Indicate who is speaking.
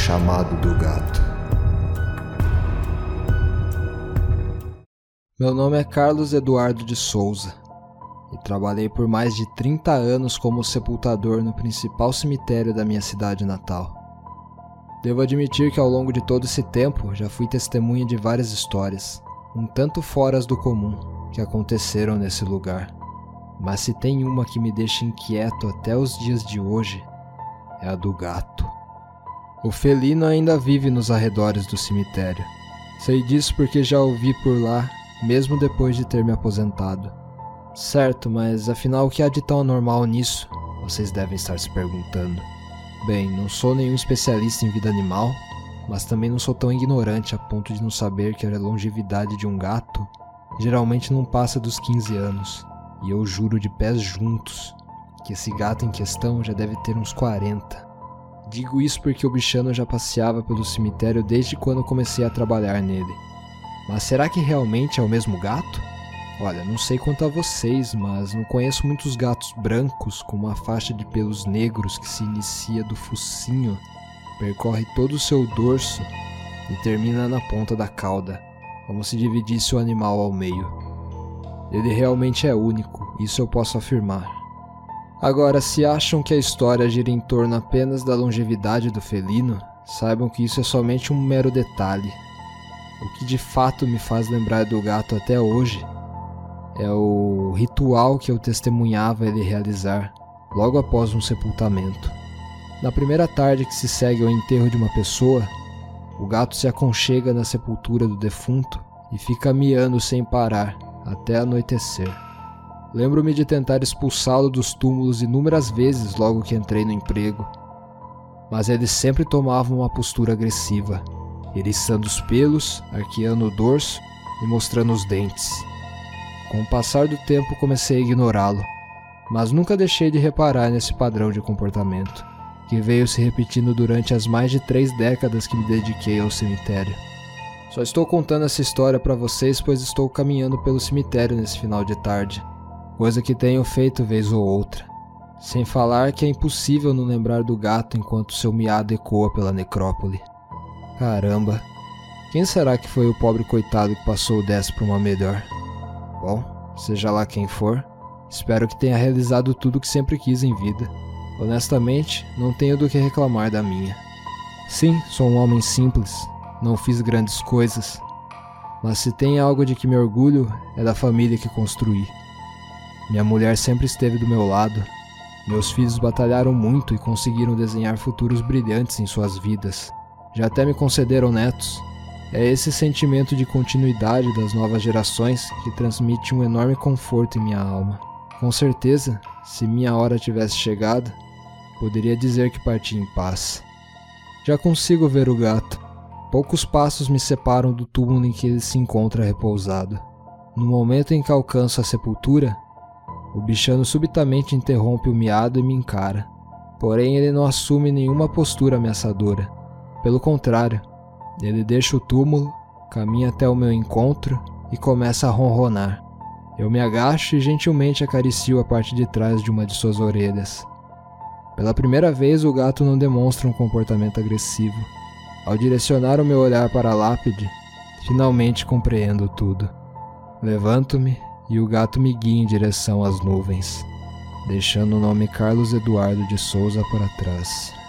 Speaker 1: chamado do gato.
Speaker 2: Meu nome é Carlos Eduardo de Souza e trabalhei por mais de 30 anos como sepultador no principal cemitério da minha cidade natal. Devo admitir que ao longo de todo esse tempo já fui testemunha de várias histórias, um tanto foras do comum, que aconteceram nesse lugar. Mas se tem uma que me deixa inquieto até os dias de hoje, é a do gato. O felino ainda vive nos arredores do cemitério. Sei disso porque já o vi por lá, mesmo depois de ter me aposentado. Certo, mas afinal o que há de tão anormal nisso? Vocês devem estar se perguntando. Bem, não sou nenhum especialista em vida animal, mas também não sou tão ignorante a ponto de não saber que a longevidade de um gato geralmente não passa dos 15 anos. E eu juro de pés juntos que esse gato em questão já deve ter uns 40. Digo isso porque o bichano já passeava pelo cemitério desde quando comecei a trabalhar nele. Mas será que realmente é o mesmo gato? Olha, não sei quanto a vocês, mas não conheço muitos gatos brancos com uma faixa de pelos negros que se inicia do focinho, percorre todo o seu dorso e termina na ponta da cauda, como se dividisse o animal ao meio. Ele realmente é único, isso eu posso afirmar. Agora, se acham que a história gira em torno apenas da longevidade do felino, saibam que isso é somente um mero detalhe. O que de fato me faz lembrar do gato até hoje é o ritual que eu testemunhava ele realizar logo após um sepultamento. Na primeira tarde que se segue ao enterro de uma pessoa, o gato se aconchega na sepultura do defunto e fica miando sem parar até anoitecer. Lembro-me de tentar expulsá-lo dos túmulos inúmeras vezes logo que entrei no emprego, mas ele sempre tomava uma postura agressiva, eriçando os pelos, arqueando o dorso e mostrando os dentes. Com o passar do tempo comecei a ignorá-lo, mas nunca deixei de reparar nesse padrão de comportamento, que veio se repetindo durante as mais de três décadas que me dediquei ao cemitério. Só estou contando essa história para vocês pois estou caminhando pelo cemitério nesse final de tarde, coisa que tenho feito vez ou outra. Sem falar que é impossível não lembrar do gato enquanto seu miado ecoa pela necrópole. Caramba, quem será que foi o pobre coitado que passou dessa para uma melhor? Bom, seja lá quem for, espero que tenha realizado tudo o que sempre quis em vida. Honestamente, não tenho do que reclamar da minha. Sim, sou um homem simples, não fiz grandes coisas, mas se tem algo de que me orgulho é da família que construí. Minha mulher sempre esteve do meu lado. Meus filhos batalharam muito e conseguiram desenhar futuros brilhantes em suas vidas. Já até me concederam netos, é esse sentimento de continuidade das novas gerações que transmite um enorme conforto em minha alma. Com certeza, se minha hora tivesse chegado, poderia dizer que parti em paz. Já consigo ver o gato. Poucos passos me separam do túmulo em que ele se encontra repousado. No momento em que alcanço a sepultura, o bichano subitamente interrompe o miado e me encara. Porém, ele não assume nenhuma postura ameaçadora. Pelo contrário, ele deixa o túmulo, caminha até o meu encontro e começa a ronronar. Eu me agacho e gentilmente acaricio a parte de trás de uma de suas orelhas. Pela primeira vez, o gato não demonstra um comportamento agressivo. Ao direcionar o meu olhar para a lápide, finalmente compreendo tudo. Levanto-me e o gato me guia em direção às nuvens, deixando o nome Carlos Eduardo de Souza para trás.